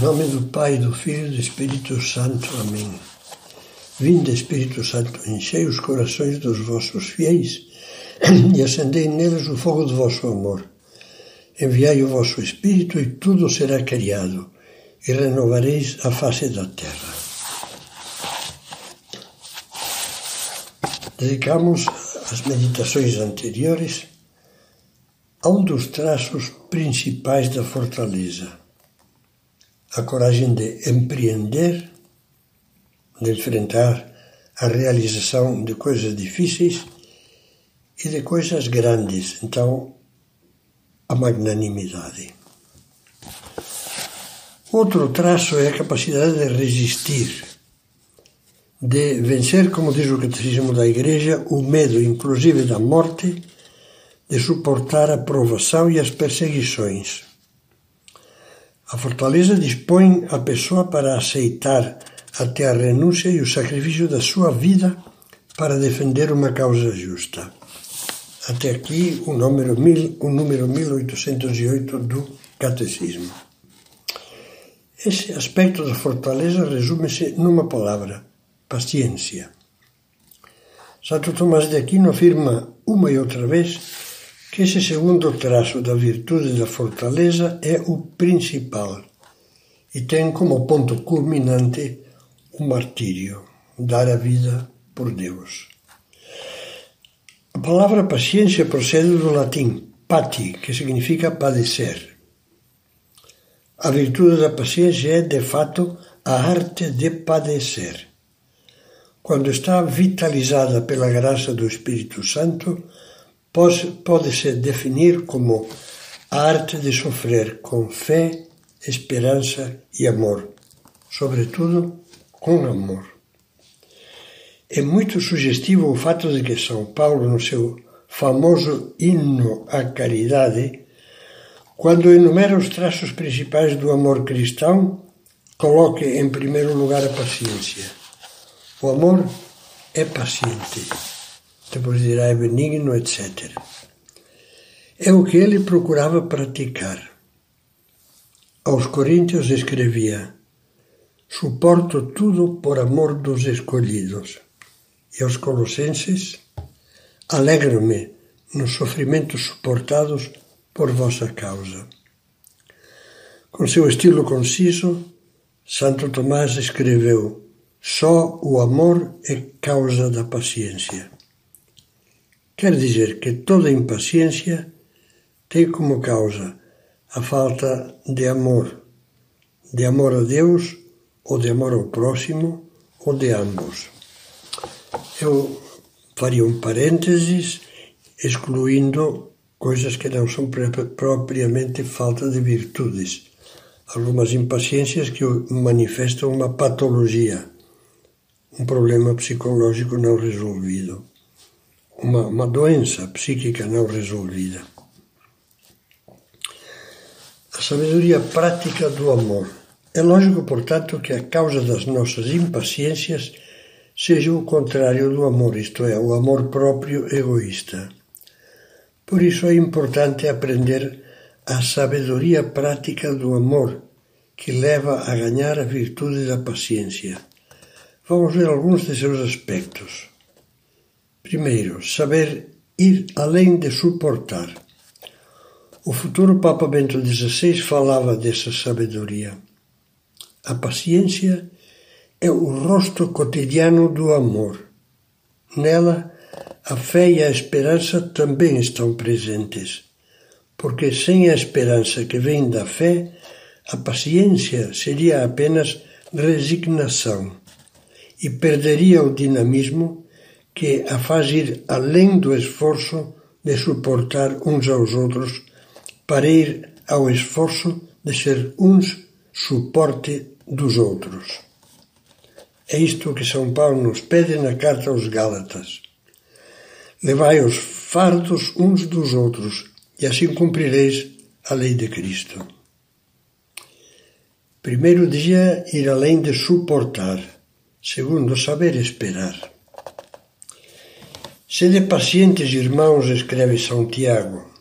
Nome do Pai, do Filho e do Espírito Santo. Amém. Vinde, Espírito Santo, enchei os corações dos vossos fiéis e acendei neles o fogo do vosso amor. Enviai o vosso Espírito e tudo será criado, e renovareis a face da terra. Dedicamos as meditações anteriores a um dos traços principais da fortaleza a coragem de empreender, de enfrentar a realização de coisas difíceis e de coisas grandes. Então, a magnanimidade. Outro traço é a capacidade de resistir, de vencer, como diz o Catecismo da Igreja, o medo, inclusive da morte, de suportar a provação e as perseguições a fortaleza dispõe a pessoa para aceitar até a renúncia e o sacrifício da sua vida para defender uma causa justa. Até aqui o número, mil, o número 1808 do Catecismo. Esse aspecto da fortaleza resume-se numa palavra: paciência. Santo Tomás de Aquino afirma uma e outra vez que esse segundo traço da virtude da fortaleza é o principal e tem como ponto culminante o martírio, dar a vida por Deus. A palavra paciência procede do latim pati, que significa padecer. A virtude da paciência é, de fato, a arte de padecer. Quando está vitalizada pela graça do Espírito Santo, pode-se definir como a arte de sofrer com fé, esperança e amor, sobretudo com amor. É muito sugestivo o fato de que São Paulo, no seu famoso hino à caridade, quando enumera os traços principais do amor cristão, coloque em primeiro lugar a paciência. O amor é paciente depois dirá é benigno, etc. É o que ele procurava praticar. Aos Coríntios escrevia: Suporto tudo por amor dos escolhidos. E aos Colossenses: Alegro-me nos sofrimentos suportados por vossa causa. Com seu estilo conciso, Santo Tomás escreveu: Só o amor é causa da paciência. Quer dizer que toda impaciência tem como causa a falta de amor, de amor a Deus ou de amor ao próximo ou de ambos. Eu faria um parênteses excluindo coisas que não são propriamente falta de virtudes. Algumas impaciências que manifestam uma patologia, um problema psicológico não resolvido uma, uma doença psíquica não resolvida. A sabedoria prática do amor. É lógico, portanto, que a causa das nossas impaciências seja o contrário do amor, isto é, o amor próprio egoísta. Por isso é importante aprender a sabedoria prática do amor, que leva a ganhar a virtude da paciência. Vamos ver alguns de seus aspectos. Primeiro, saber ir além de suportar. O futuro Papa Bento XVI falava dessa sabedoria. A paciência é o rosto cotidiano do amor. Nela, a fé e a esperança também estão presentes, porque sem a esperança que vem da fé, a paciência seria apenas resignação e perderia o dinamismo que a faz ir além do esforço de suportar uns aos outros para ir ao esforço de ser uns suporte dos outros. É isto que São Paulo nos pede na carta aos Gálatas. Levai os fardos uns dos outros, e assim cumprireis a lei de Cristo. Primeiro dia, ir além de suportar. Segundo, saber esperar. Sede pacientes, irmãos, escreve São Tiago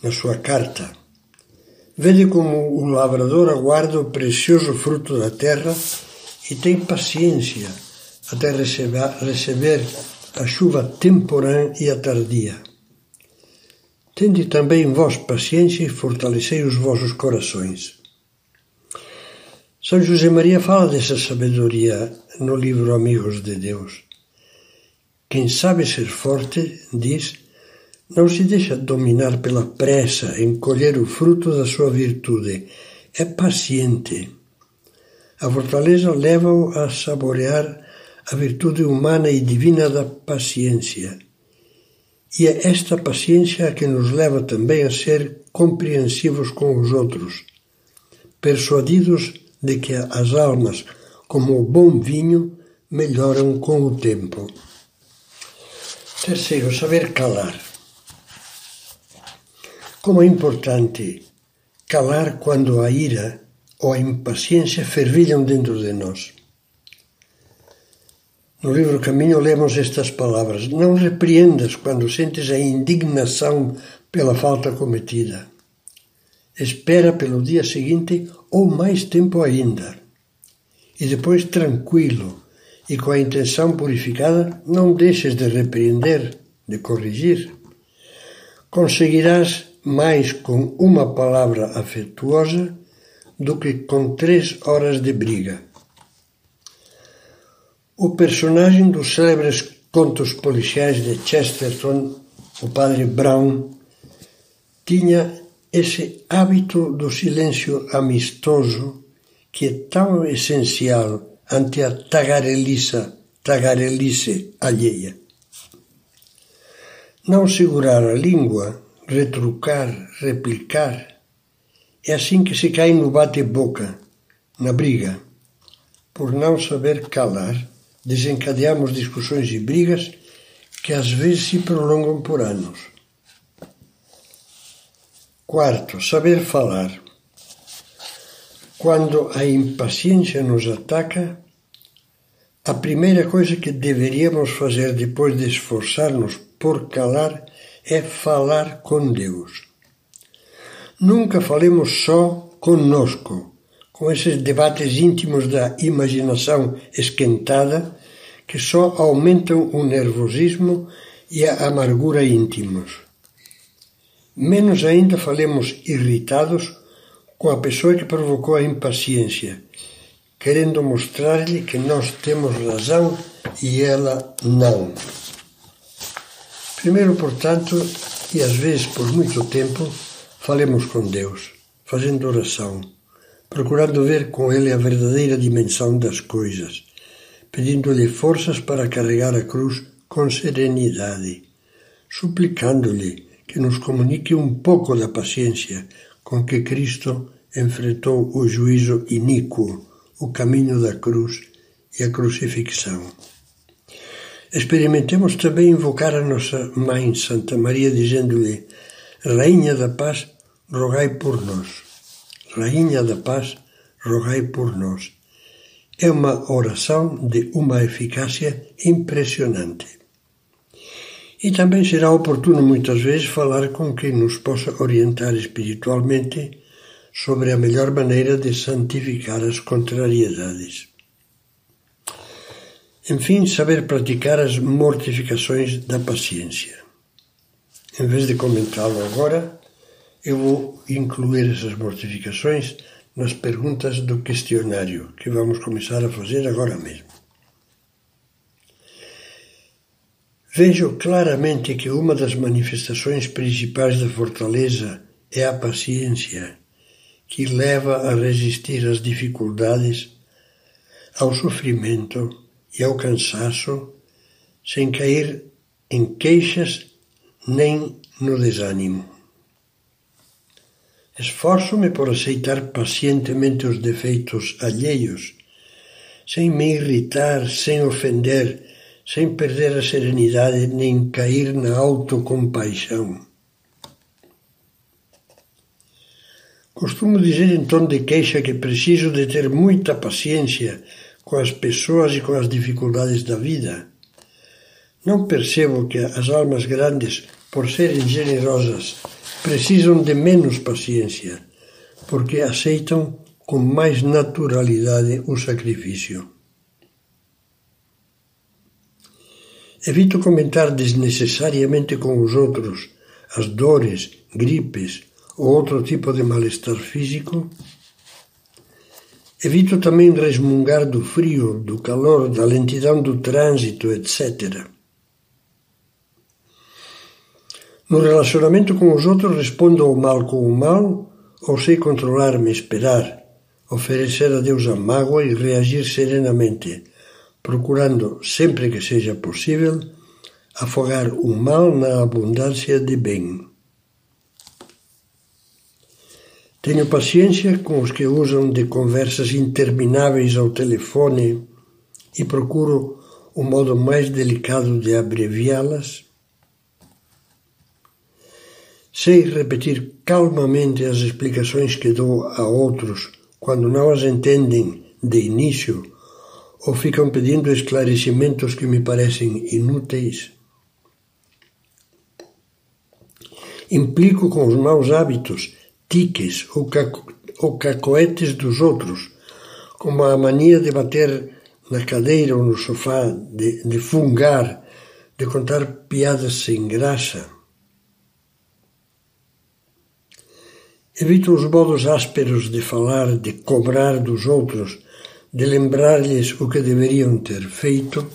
na sua carta. Vede como o lavrador aguarda o precioso fruto da terra e tem paciência até receber, a chuva temporã e a tardia. Tende também vós paciência e fortalecei os vossos corações. São José Maria fala dessa sabedoria no livro Amigos de Deus. Quem sabe ser forte, diz, não se deixa dominar pela pressa em colher o fruto da sua virtude. É paciente. A fortaleza leva-o a saborear a virtude humana e divina da paciência. E é esta paciência que nos leva também a ser compreensivos com os outros, persuadidos de que as almas, como o bom vinho, melhoram com o tempo. Terceiro, saber calar. Como é importante calar quando a ira ou a impaciência fervilham dentro de nós. No livro Caminho lemos estas palavras: Não repreendas quando sentes a indignação pela falta cometida. Espera pelo dia seguinte ou mais tempo ainda. E depois, tranquilo e com a intenção purificada, não deixes de repreender, de corrigir. Conseguirás mais com uma palavra afetuosa do que com três horas de briga. O personagem dos célebres contos policiais de Chesterton, o padre Brown, tinha esse hábito do silêncio amistoso que é tão essencial ante a tagareliça, tagarelice alheia. Não segurar a língua, retrucar, replicar, é assim que se cai no bate-boca, na briga. Por não saber calar, desencadeamos discussões e brigas que às vezes se prolongam por anos. Quarto, saber falar. Quando a impaciência nos ataca, a primeira coisa que deveríamos fazer depois de esforçar-nos por calar é falar com Deus. Nunca falemos só conosco, com esses debates íntimos da imaginação esquentada que só aumentam o nervosismo e a amargura íntimos. Menos ainda falemos irritados com a pessoa que provocou a impaciência, querendo mostrar-lhe que nós temos razão e ela não. Primeiro, portanto, e às vezes por muito tempo, falemos com Deus, fazendo oração, procurando ver com Ele a verdadeira dimensão das coisas, pedindo-lhe forças para carregar a cruz com serenidade, suplicando-lhe que nos comunique um pouco da paciência com que Cristo enfrentou o juízo iníquo, o caminho da cruz e a crucifixão. Experimentemos também invocar a nossa Mãe Santa Maria, dizendo-lhe: Rainha da Paz, rogai por nós. Rainha da Paz, rogai por nós. É uma oração de uma eficácia impressionante. E também será oportuno muitas vezes falar com quem nos possa orientar espiritualmente sobre a melhor maneira de santificar as contrariedades. Enfim, saber praticar as mortificações da paciência. Em vez de comentá-lo agora, eu vou incluir essas mortificações nas perguntas do questionário que vamos começar a fazer agora mesmo. Vejo claramente que uma das manifestações principais da fortaleza é a paciência, que leva a resistir às dificuldades, ao sofrimento e ao cansaço, sem cair em queixas nem no desânimo. Esforço-me por aceitar pacientemente os defeitos alheios, sem me irritar, sem ofender, sem perder a serenidade nem cair na autocompaixão. Costumo dizer em tom de queixa que preciso de ter muita paciência com as pessoas e com as dificuldades da vida. Não percebo que as almas grandes, por serem generosas, precisam de menos paciência, porque aceitam com mais naturalidade o sacrifício. Evito comentar desnecessariamente com os outros as dores, gripes ou outro tipo de mal-estar físico. Evito também resmungar do frio, do calor, da lentidão do trânsito, etc. No relacionamento com os outros, respondo ao mal com o mal ou sei controlar-me, esperar, oferecer a Deus a mágoa e reagir serenamente procurando, sempre que seja possível, afogar o mal na abundância de bem. Tenho paciência com os que usam de conversas intermináveis ao telefone e procuro o modo mais delicado de abreviá-las. Sei repetir calmamente as explicações que dou a outros quando não as entendem de início ou ficam pedindo esclarecimentos que me parecem inúteis? Implico com os maus hábitos, tiques ou, caco ou cacoetes dos outros, como a mania de bater na cadeira ou no sofá, de, de fungar, de contar piadas sem graça. Evito os modos ásperos de falar, de cobrar dos outros, de lembrar-lhes o que deveriam ter feito